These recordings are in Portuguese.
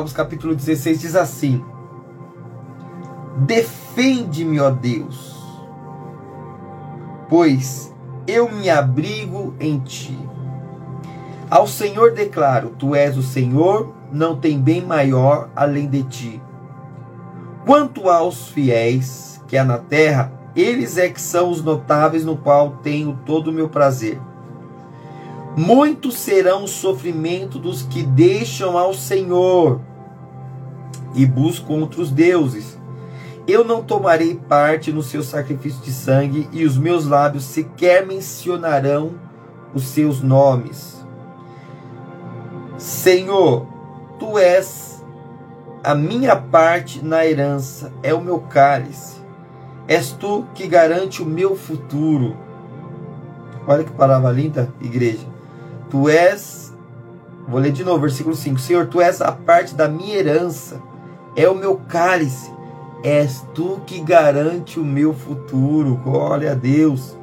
Salmos capítulo 16 diz assim: Defende-me, ó Deus, pois eu me abrigo em ti. Ao Senhor declaro: Tu és o Senhor, não tem bem maior além de ti. Quanto aos fiéis que há na terra, eles é que são os notáveis no qual tenho todo o meu prazer. Muitos serão o sofrimento dos que deixam ao Senhor e buscam outros deuses. Eu não tomarei parte no seu sacrifício de sangue, e os meus lábios sequer mencionarão os seus nomes. Senhor, tu és a minha parte na herança, é o meu cálice. És tu que garante o meu futuro. Olha que palavra linda, igreja. Tu és, vou ler de novo, versículo 5. Senhor, tu és a parte da minha herança, é o meu cálice, és tu que garante o meu futuro. Glória a Deus.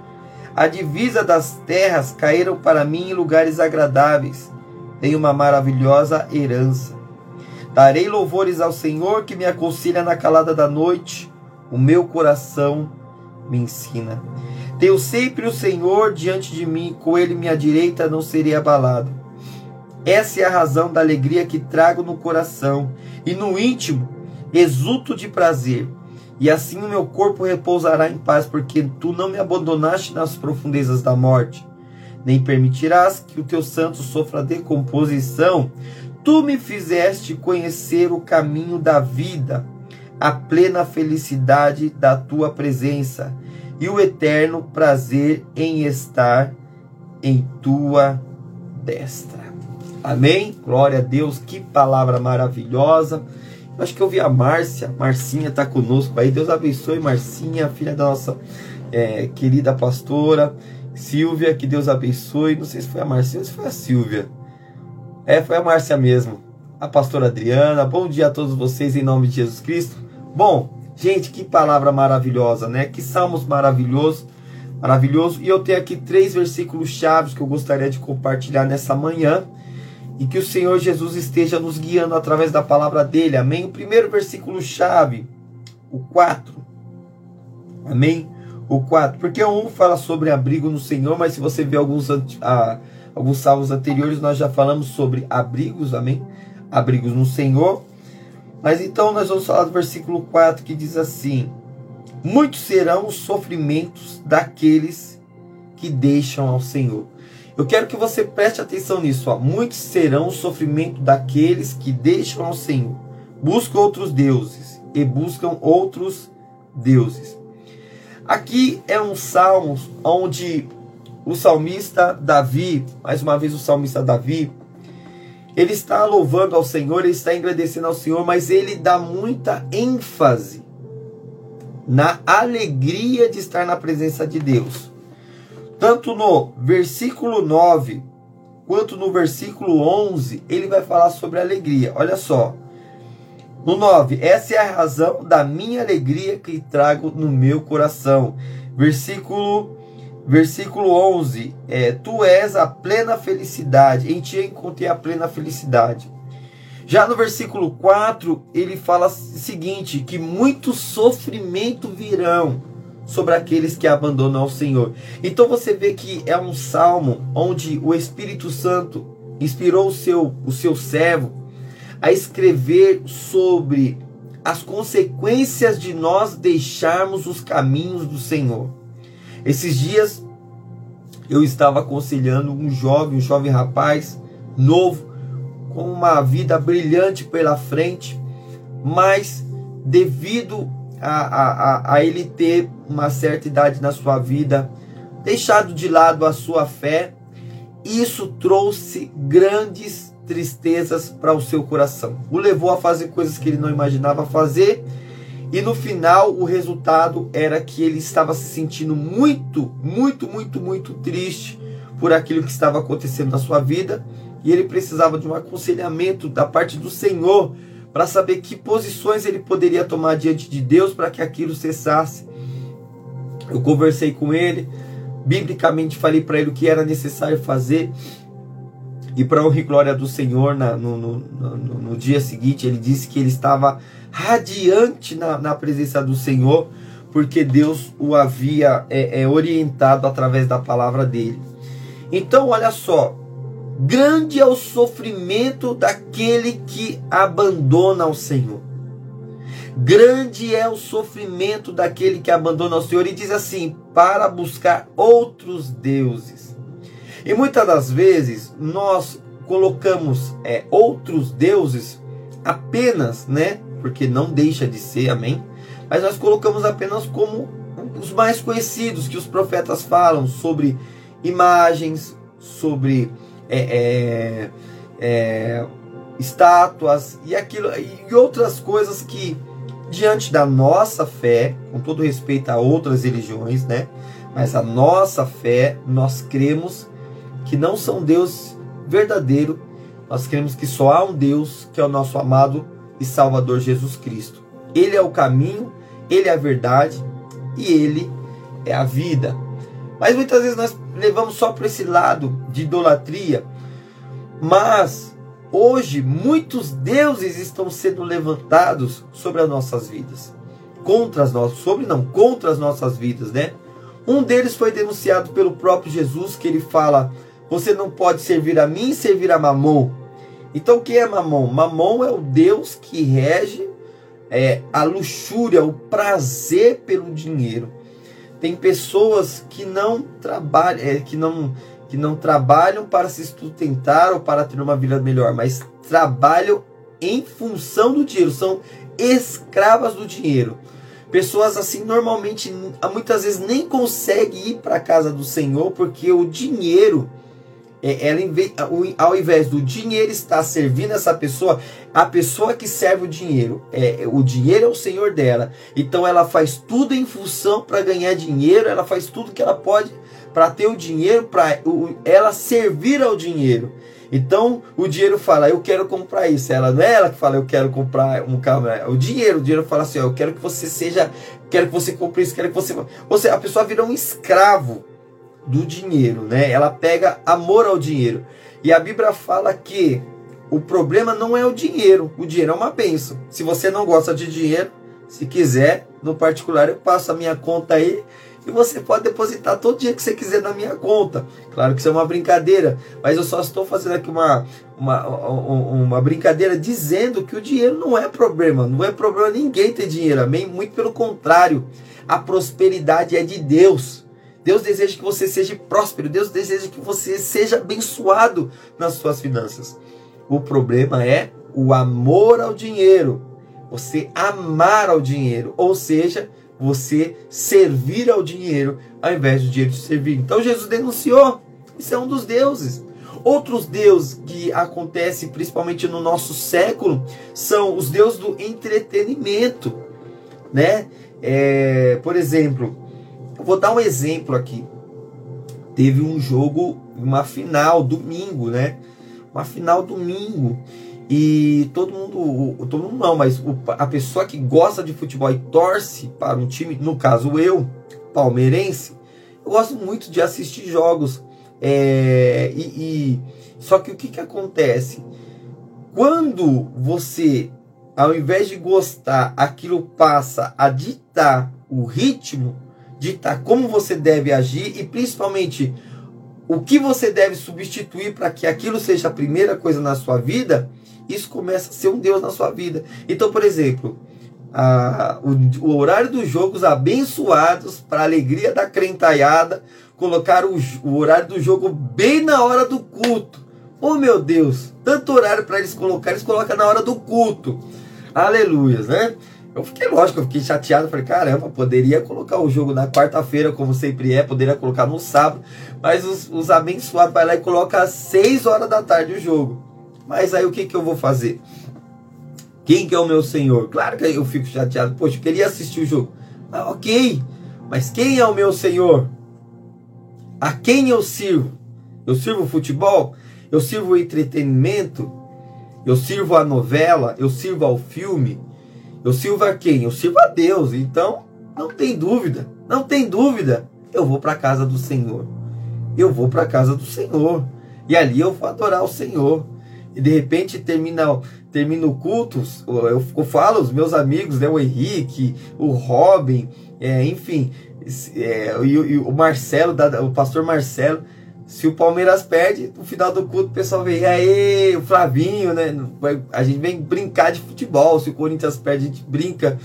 A divisa das terras caíram para mim em lugares agradáveis. Tenho uma maravilhosa herança. Darei louvores ao Senhor que me aconselha na calada da noite. O meu coração me ensina. Tenho sempre o Senhor diante de mim, com ele minha direita não serei abalado. Essa é a razão da alegria que trago no coração, e no íntimo exulto de prazer. E assim o meu corpo repousará em paz, porque tu não me abandonaste nas profundezas da morte, nem permitirás que o teu santo sofra decomposição. Tu me fizeste conhecer o caminho da vida, a plena felicidade da tua presença e o eterno prazer em estar em tua destra. Amém? Glória a Deus, que palavra maravilhosa. Acho que eu vi a Márcia, Marcinha está conosco aí. Deus abençoe, Marcinha, filha da nossa é, querida pastora Silvia, que Deus abençoe. Não sei se foi a Marcinha ou se foi a Silvia. É, foi a Márcia mesmo. A pastora Adriana. Bom dia a todos vocês em nome de Jesus Cristo. Bom, Gente, que palavra maravilhosa, né? Que salmos maravilhoso, maravilhoso. E eu tenho aqui três versículos chaves que eu gostaria de compartilhar nessa manhã e que o Senhor Jesus esteja nos guiando através da palavra dele. Amém. O primeiro versículo chave, o 4. Amém. O 4, porque um fala sobre abrigo no Senhor, mas se você ver alguns alguns salmos anteriores, nós já falamos sobre abrigos, amém? Abrigos no Senhor. Mas então nós vamos falar do versículo 4 que diz assim: Muitos serão os sofrimentos daqueles que deixam ao Senhor. Eu quero que você preste atenção nisso. Ó. Muitos serão o sofrimento daqueles que deixam ao Senhor, buscam outros deuses e buscam outros deuses. Aqui é um salmo onde o salmista Davi, mais uma vez o salmista Davi, ele está louvando ao Senhor, ele está agradecendo ao Senhor, mas ele dá muita ênfase na alegria de estar na presença de Deus. Tanto no versículo 9 quanto no versículo 11, ele vai falar sobre alegria. Olha só. No 9, essa é a razão da minha alegria que trago no meu coração. Versículo Versículo 11: é, Tu és a plena felicidade, em ti encontrei a plena felicidade. Já no versículo 4, ele fala o seguinte: que muito sofrimento virão sobre aqueles que abandonam ao Senhor. Então você vê que é um salmo onde o Espírito Santo inspirou o seu, o seu servo a escrever sobre as consequências de nós deixarmos os caminhos do Senhor. Esses dias eu estava aconselhando um jovem, um jovem rapaz novo, com uma vida brilhante pela frente, mas devido a, a, a ele ter uma certa idade na sua vida, deixado de lado a sua fé, isso trouxe grandes tristezas para o seu coração. O levou a fazer coisas que ele não imaginava fazer. E no final, o resultado era que ele estava se sentindo muito, muito, muito, muito triste por aquilo que estava acontecendo na sua vida. E ele precisava de um aconselhamento da parte do Senhor para saber que posições ele poderia tomar diante de Deus para que aquilo cessasse. Eu conversei com ele, biblicamente falei para ele o que era necessário fazer. E para honra e glória do Senhor, na, no, no, no, no, dia seguinte, ele disse que ele estava radiante na, na presença do Senhor, porque Deus o havia é, é, orientado através da palavra dele. Então, olha só, grande é o sofrimento daquele que abandona o Senhor. Grande é o sofrimento daquele que abandona o Senhor e diz assim: para buscar outros deuses. E muitas das vezes nós colocamos é, outros deuses apenas, né? Porque não deixa de ser, amém? Mas nós colocamos apenas como os mais conhecidos que os profetas falam sobre imagens, sobre é, é, é, estátuas e aquilo e outras coisas que diante da nossa fé, com todo respeito a outras religiões, né? Mas a nossa fé, nós cremos que não são Deus verdadeiro, nós cremos que só há um Deus, que é o nosso amado e Salvador Jesus Cristo. Ele é o caminho, ele é a verdade e ele é a vida. Mas muitas vezes nós levamos só para esse lado de idolatria, mas Hoje, muitos deuses estão sendo levantados sobre as nossas vidas. Contra as nossas, sobre não, contra as nossas vidas, né? Um deles foi denunciado pelo próprio Jesus, que ele fala: Você não pode servir a mim e servir a Mamon. Então, o que é Mamon? Mamon é o Deus que rege é, a luxúria, o prazer pelo dinheiro. Tem pessoas que não trabalham, é, que não que não trabalham para se sustentar ou para ter uma vida melhor, mas trabalham em função do dinheiro, são escravas do dinheiro. Pessoas assim normalmente muitas vezes nem conseguem ir para a casa do Senhor porque o dinheiro ela, ao invés do dinheiro estar servindo essa pessoa, a pessoa que serve o dinheiro, é, o dinheiro é o senhor dela. Então ela faz tudo em função para ganhar dinheiro, ela faz tudo que ela pode para ter o dinheiro, para ela servir ao dinheiro. Então o dinheiro fala, eu quero comprar isso. Ela não é ela que fala, eu quero comprar um carro. É o dinheiro, o dinheiro fala assim, ó, eu quero que você seja, quero que você compre isso, quero que você. Ou seja, a pessoa vira um escravo do dinheiro, né? Ela pega amor ao dinheiro. E a Bíblia fala que o problema não é o dinheiro, o dinheiro é uma benção. Se você não gosta de dinheiro, se quiser, no particular eu passo a minha conta aí e você pode depositar todo dia que você quiser na minha conta. Claro que isso é uma brincadeira, mas eu só estou fazendo aqui uma, uma, uma brincadeira dizendo que o dinheiro não é problema, não é problema ninguém ter dinheiro, amém? Muito pelo contrário, a prosperidade é de Deus. Deus deseja que você seja próspero, Deus deseja que você seja abençoado nas suas finanças. O problema é o amor ao dinheiro, você amar ao dinheiro, ou seja, você servir ao dinheiro ao invés do dinheiro te servir. Então Jesus denunciou. Isso é um dos deuses. Outros deuses que acontecem principalmente no nosso século são os deuses do entretenimento, né? É, por exemplo, vou dar um exemplo aqui. Teve um jogo, uma final domingo, né? Uma final domingo e todo mundo, todo mundo não, mas a pessoa que gosta de futebol e torce para um time, no caso eu, palmeirense, eu gosto muito de assistir jogos. É, e, e, só que o que, que acontece? Quando você, ao invés de gostar, aquilo passa a ditar o ritmo, ditar como você deve agir e principalmente o que você deve substituir para que aquilo seja a primeira coisa na sua vida, isso começa a ser um Deus na sua vida. Então, por exemplo, a, o, o, horário dos jogos abençoados para a alegria da crentaiada, colocaram o, o horário do jogo bem na hora do culto. Oh meu Deus, tanto horário para eles colocar, eles colocam na hora do culto. Aleluias, né? Eu fiquei, lógico, eu fiquei chateado. Falei, caramba, poderia colocar o jogo na quarta-feira, como sempre é, poderia colocar no sábado. Mas os, os abençoados vai lá e coloca às 6 horas da tarde o jogo. Mas aí o que, que eu vou fazer? Quem que é o meu Senhor? Claro que eu fico chateado. Poxa, eu queria assistir o jogo. Ah, ok. Mas quem é o meu Senhor? A quem eu sirvo? Eu sirvo futebol? Eu sirvo entretenimento? Eu sirvo a novela? Eu sirvo ao filme? Eu sirvo a quem? Eu sirvo a Deus. Então, não tem dúvida. Não tem dúvida. Eu vou para a casa do Senhor. Eu vou para a casa do Senhor. E ali eu vou adorar o Senhor. E de repente termina, termina o culto. Eu, eu falo, os meus amigos, né, o Henrique, o Robin, é, enfim, é, e, e, o Marcelo, o pastor Marcelo. Se o Palmeiras perde, no final do culto o pessoal vem, aí, o Flavinho, né? A gente vem brincar de futebol. Se o Corinthians perde, a gente brinca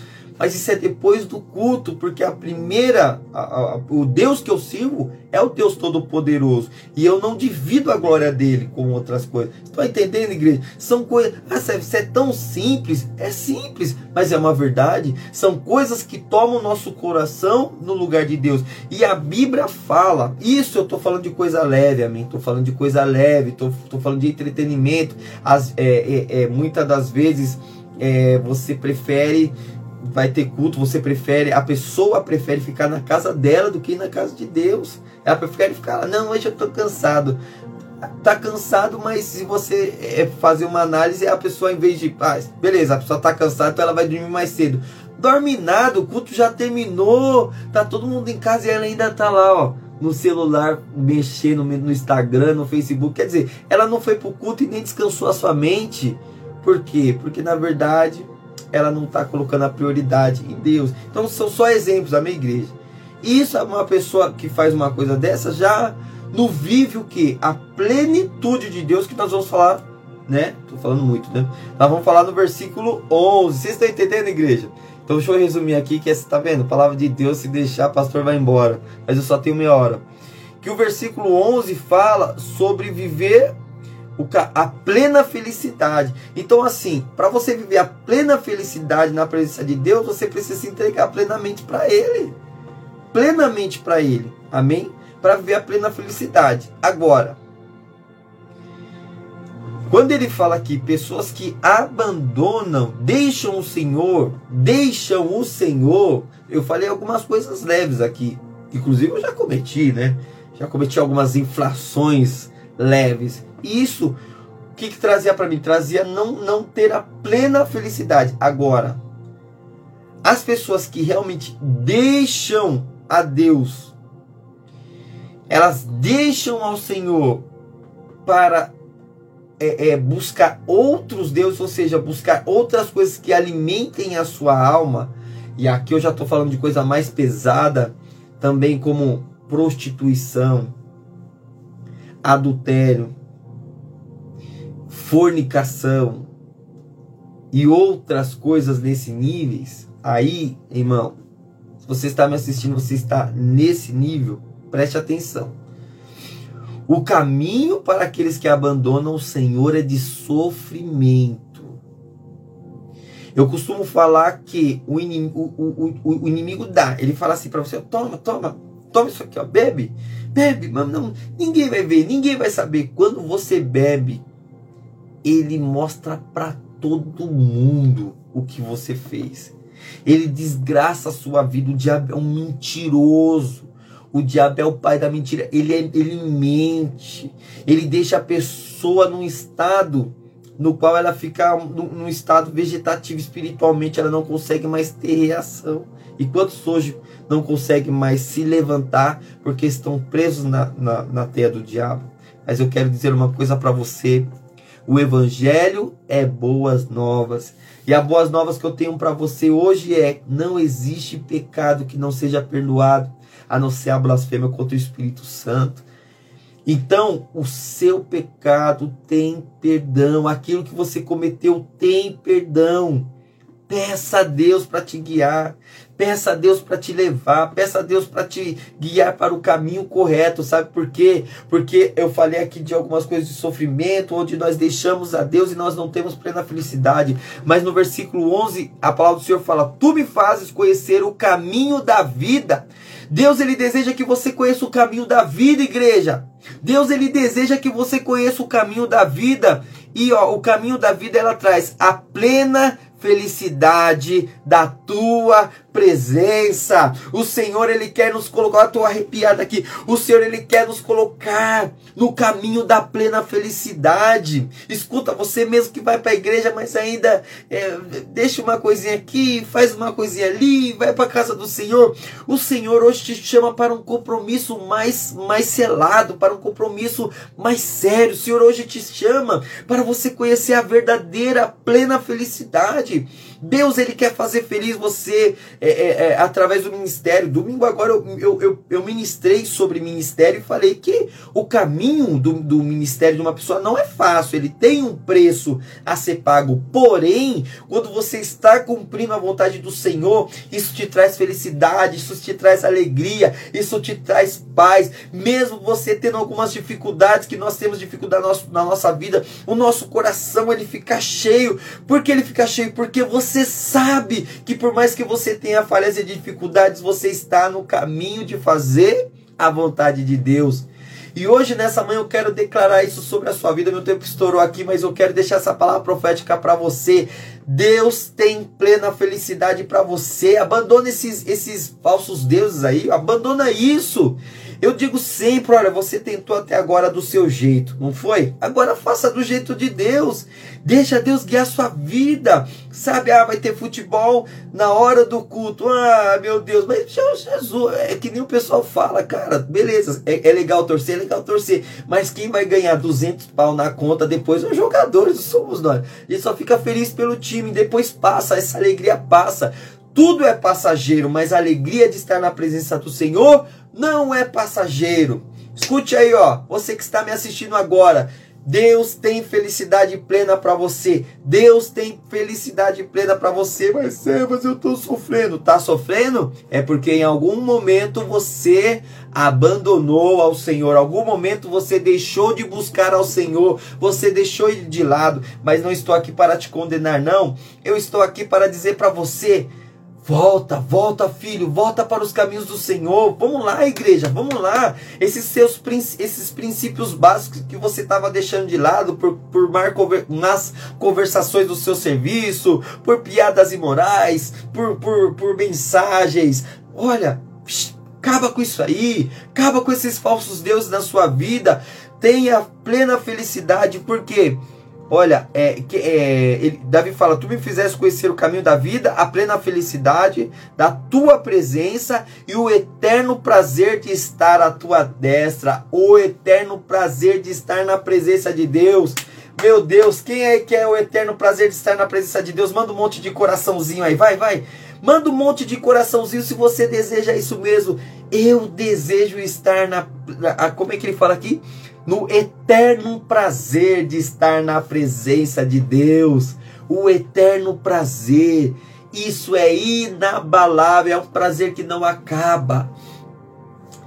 mas isso é depois do culto, porque a primeira, a, a, o Deus que eu sirvo é o Deus Todo-Poderoso. E eu não divido a glória dele com outras coisas. Estão entendendo, igreja? São coisas. Ah, isso é tão simples. É simples, mas é uma verdade. São coisas que tomam o nosso coração no lugar de Deus. E a Bíblia fala. Isso eu estou falando de coisa leve, amém? Estou falando de coisa leve, estou falando de entretenimento. As, é, é, é, muitas das vezes é, você prefere vai ter culto, você prefere, a pessoa prefere ficar na casa dela do que na casa de Deus. Ela prefere ficar lá, não, hoje eu estou cansado. Tá cansado, mas se você é, fazer uma análise, a pessoa, em vez de. Ah, beleza, a pessoa tá cansada, então ela vai dormir mais cedo. Dorme nada, o culto já terminou, tá todo mundo em casa e ela ainda tá lá, ó, no celular, mexendo no Instagram, no Facebook. Quer dizer, ela não foi pro culto e nem descansou a sua mente. Por quê? Porque na verdade ela não está colocando a prioridade em Deus. Então são só exemplos da minha igreja. Isso é uma pessoa que faz uma coisa dessa já no vive o que? A plenitude de Deus que nós vamos falar, né? Tô falando muito, né? Nós vamos falar no versículo 11. Vocês estão entendendo, igreja? Então deixa eu resumir aqui que você está vendo? Palavra de Deus se deixar, pastor vai embora. Mas eu só tenho meia hora. Que o versículo 11 fala sobre viver a plena felicidade. Então, assim, para você viver a plena felicidade na presença de Deus, você precisa se entregar plenamente para Ele. Plenamente para Ele. Amém? Para viver a plena felicidade. Agora, quando ele fala aqui, pessoas que abandonam, deixam o Senhor, deixam o Senhor, eu falei algumas coisas leves aqui. Inclusive eu já cometi, né? Já cometi algumas inflações leves. E isso, o que, que trazia para mim? Trazia não, não ter a plena felicidade. Agora, as pessoas que realmente deixam a Deus, elas deixam ao Senhor para é, é, buscar outros deuses, ou seja, buscar outras coisas que alimentem a sua alma. E aqui eu já estou falando de coisa mais pesada, também como prostituição, adultério, fornicação e outras coisas nesse níveis, aí, irmão, se você está me assistindo, você está nesse nível, preste atenção. O caminho para aqueles que abandonam o Senhor é de sofrimento. Eu costumo falar que o inimigo, o, o, o inimigo dá. Ele fala assim para você: toma, toma, toma isso aqui, ó, bebe, bebe, mas não, ninguém vai ver, ninguém vai saber. Quando você bebe, ele mostra para todo mundo o que você fez. Ele desgraça a sua vida. O diabo é um mentiroso. O diabo é o pai da mentira. Ele, é, ele mente. Ele deixa a pessoa num estado no qual ela fica num estado vegetativo espiritualmente. Ela não consegue mais ter reação. E quantos hoje não conseguem mais se levantar porque estão presos na, na, na teia do diabo? Mas eu quero dizer uma coisa para você. O evangelho é boas novas. E as boas novas que eu tenho para você hoje é: não existe pecado que não seja perdoado, a não ser a blasfêmia contra o Espírito Santo. Então, o seu pecado tem perdão, aquilo que você cometeu tem perdão. Peça a Deus para te guiar. Peça a Deus para te levar, peça a Deus para te guiar para o caminho correto, sabe por quê? Porque eu falei aqui de algumas coisas de sofrimento, onde nós deixamos a Deus e nós não temos plena felicidade. Mas no versículo 11, a palavra do Senhor fala: Tu me fazes conhecer o caminho da vida. Deus ele deseja que você conheça o caminho da vida, igreja. Deus ele deseja que você conheça o caminho da vida. E ó, o caminho da vida ela traz a plena felicidade da tua presença. O Senhor, Ele quer nos colocar, estou arrepiado aqui. O Senhor, Ele quer nos colocar no caminho da plena felicidade. Escuta, você mesmo que vai para a igreja, mas ainda é, deixa uma coisinha aqui, faz uma coisinha ali, vai para a casa do Senhor. O Senhor hoje te chama para um compromisso mais, mais selado, para um compromisso mais sério. O Senhor hoje te chama para você conhecer a verdadeira plena felicidade. Deus ele quer fazer feliz você é, é, é, através do ministério. Domingo agora eu, eu, eu, eu, ministrei sobre ministério e falei que o caminho do, do ministério de uma pessoa não é fácil, ele tem um preço a ser pago. Porém, quando você está cumprindo a vontade do Senhor, isso te traz felicidade, isso te traz alegria, isso te traz paz. Mesmo você tendo algumas dificuldades, que nós temos dificuldade na nossa, vida, o nosso coração ele fica cheio. Por que ele fica cheio? Porque você você sabe que por mais que você tenha falhas e dificuldades, você está no caminho de fazer a vontade de Deus. E hoje, nessa manhã, eu quero declarar isso sobre a sua vida. Meu tempo estourou aqui, mas eu quero deixar essa palavra profética para você. Deus tem plena felicidade para você. Abandona esses, esses falsos deuses aí. Abandona isso. Eu digo sempre, olha, você tentou até agora do seu jeito, não foi? Agora faça do jeito de Deus. Deixa Deus guiar sua vida. Sabe, ah, vai ter futebol na hora do culto. Ah, meu Deus, mas Jesus, é que nem o pessoal fala, cara, beleza, é, é legal torcer, é legal torcer, mas quem vai ganhar 200 pau na conta depois os jogadores, somos nós. Gente só fica feliz pelo time, depois passa, essa alegria passa. Tudo é passageiro, mas a alegria de estar na presença do Senhor não é passageiro. Escute aí, ó, você que está me assistindo agora. Deus tem felicidade plena para você. Deus tem felicidade plena para você. Mas, mas eu estou sofrendo. Tá sofrendo? É porque em algum momento você abandonou ao Senhor. Em algum momento você deixou de buscar ao Senhor. Você deixou ele de lado. Mas não estou aqui para te condenar, não. Eu estou aqui para dizer para você Volta, volta, filho, volta para os caminhos do Senhor. Vamos lá, igreja, vamos lá. Esses seus esses princípios básicos que você estava deixando de lado por, por nas conversações do seu serviço, por piadas imorais, por, por, por mensagens. Olha, acaba com isso aí, acaba com esses falsos deuses na sua vida. Tenha plena felicidade, porque quê? Olha, é, que, é, ele, Davi fala: Tu me fizeste conhecer o caminho da vida, a plena felicidade da tua presença e o eterno prazer de estar à tua destra, o eterno prazer de estar na presença de Deus. Meu Deus, quem é que é o eterno prazer de estar na presença de Deus? Manda um monte de coraçãozinho aí, vai, vai. Manda um monte de coraçãozinho se você deseja isso mesmo. Eu desejo estar na. na como é que ele fala aqui? no eterno prazer de estar na presença de Deus. O eterno prazer. Isso é inabalável, é um prazer que não acaba.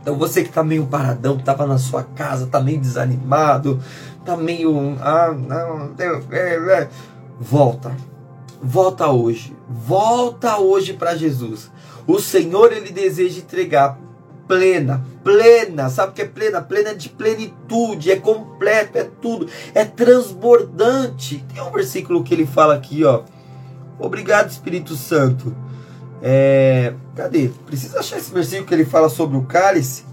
Então você que está meio paradão, estava na sua casa, está meio desanimado, está meio. Ah, não, é, é. volta. Volta hoje. Volta hoje para Jesus. O Senhor ele deseja entregar plena, plena, sabe o que é plena? Plena de plenitude, é completo, é tudo, é transbordante. Tem um versículo que ele fala aqui, ó. Obrigado, Espírito Santo. É, cadê? Precisa achar esse versículo que ele fala sobre o cálice.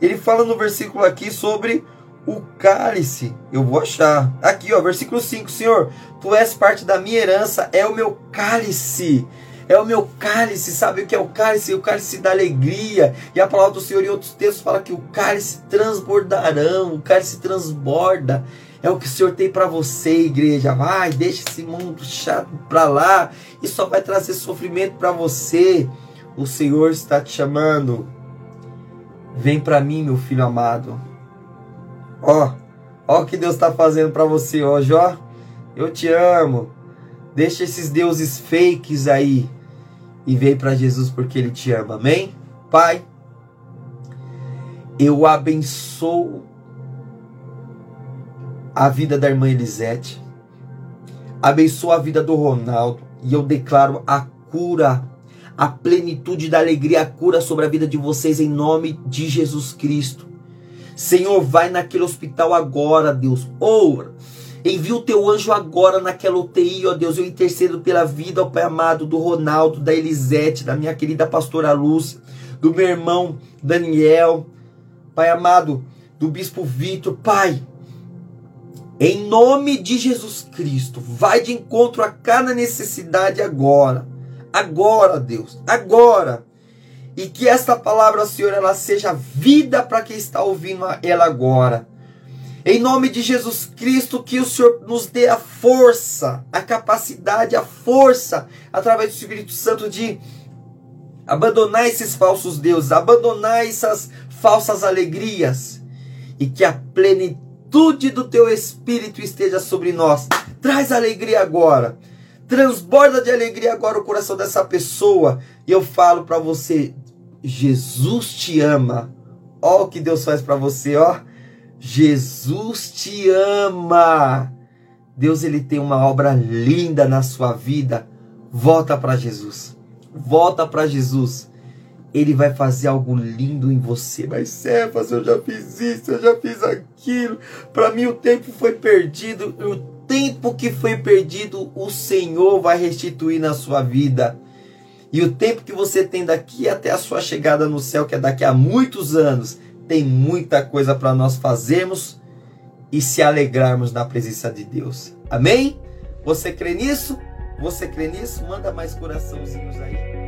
Ele fala no versículo aqui sobre o cálice. Eu vou achar. Aqui, ó, versículo 5. Senhor, tu és parte da minha herança, é o meu cálice é o meu cálice, sabe o que é o cálice? O cálice da alegria. E a palavra do Senhor em outros textos fala que o cálice transbordarão, o cálice transborda. É o que o Senhor tem para você, igreja. Vai, deixa esse mundo chato para lá. Isso só vai trazer sofrimento para você. O Senhor está te chamando. Vem para mim, meu filho amado. Ó, ó o que Deus está fazendo para você hoje, ó. Eu te amo. Deixa esses deuses fakes aí e vem para Jesus porque Ele te ama. Amém? Pai, eu abençoo a vida da irmã Elisete, abençoo a vida do Ronaldo e eu declaro a cura, a plenitude da alegria, a cura sobre a vida de vocês em nome de Jesus Cristo. Senhor, vai naquele hospital agora, Deus. Ou envia o teu anjo agora naquela UTI, ó Deus. Eu intercedo pela vida, ó Pai amado, do Ronaldo, da Elisete, da minha querida pastora Lúcia, do meu irmão Daniel, Pai amado, do bispo Vitor, Pai. Em nome de Jesus Cristo, vai de encontro a cada necessidade agora. Agora, Deus, agora. E que esta palavra, Senhor, ela seja vida para quem está ouvindo ela agora. Em nome de Jesus Cristo, que o Senhor nos dê a força, a capacidade, a força, através do Espírito Santo, de abandonar esses falsos deuses, abandonar essas falsas alegrias, e que a plenitude do teu espírito esteja sobre nós. Traz alegria agora. Transborda de alegria agora o coração dessa pessoa. E eu falo para você, Jesus te ama. Ó o que Deus faz para você, ó. Jesus te ama. Deus ele tem uma obra linda na sua vida. Volta para Jesus. Volta para Jesus ele vai fazer algo lindo em você. Mas Cefas, eu já fiz isso, eu já fiz aquilo. Para mim o tempo foi perdido. O tempo que foi perdido, o Senhor vai restituir na sua vida. E o tempo que você tem daqui até a sua chegada no céu, que é daqui a muitos anos, tem muita coisa para nós fazermos e se alegrarmos na presença de Deus. Amém? Você crê nisso? Você crê nisso? Manda mais coraçãozinhos aí.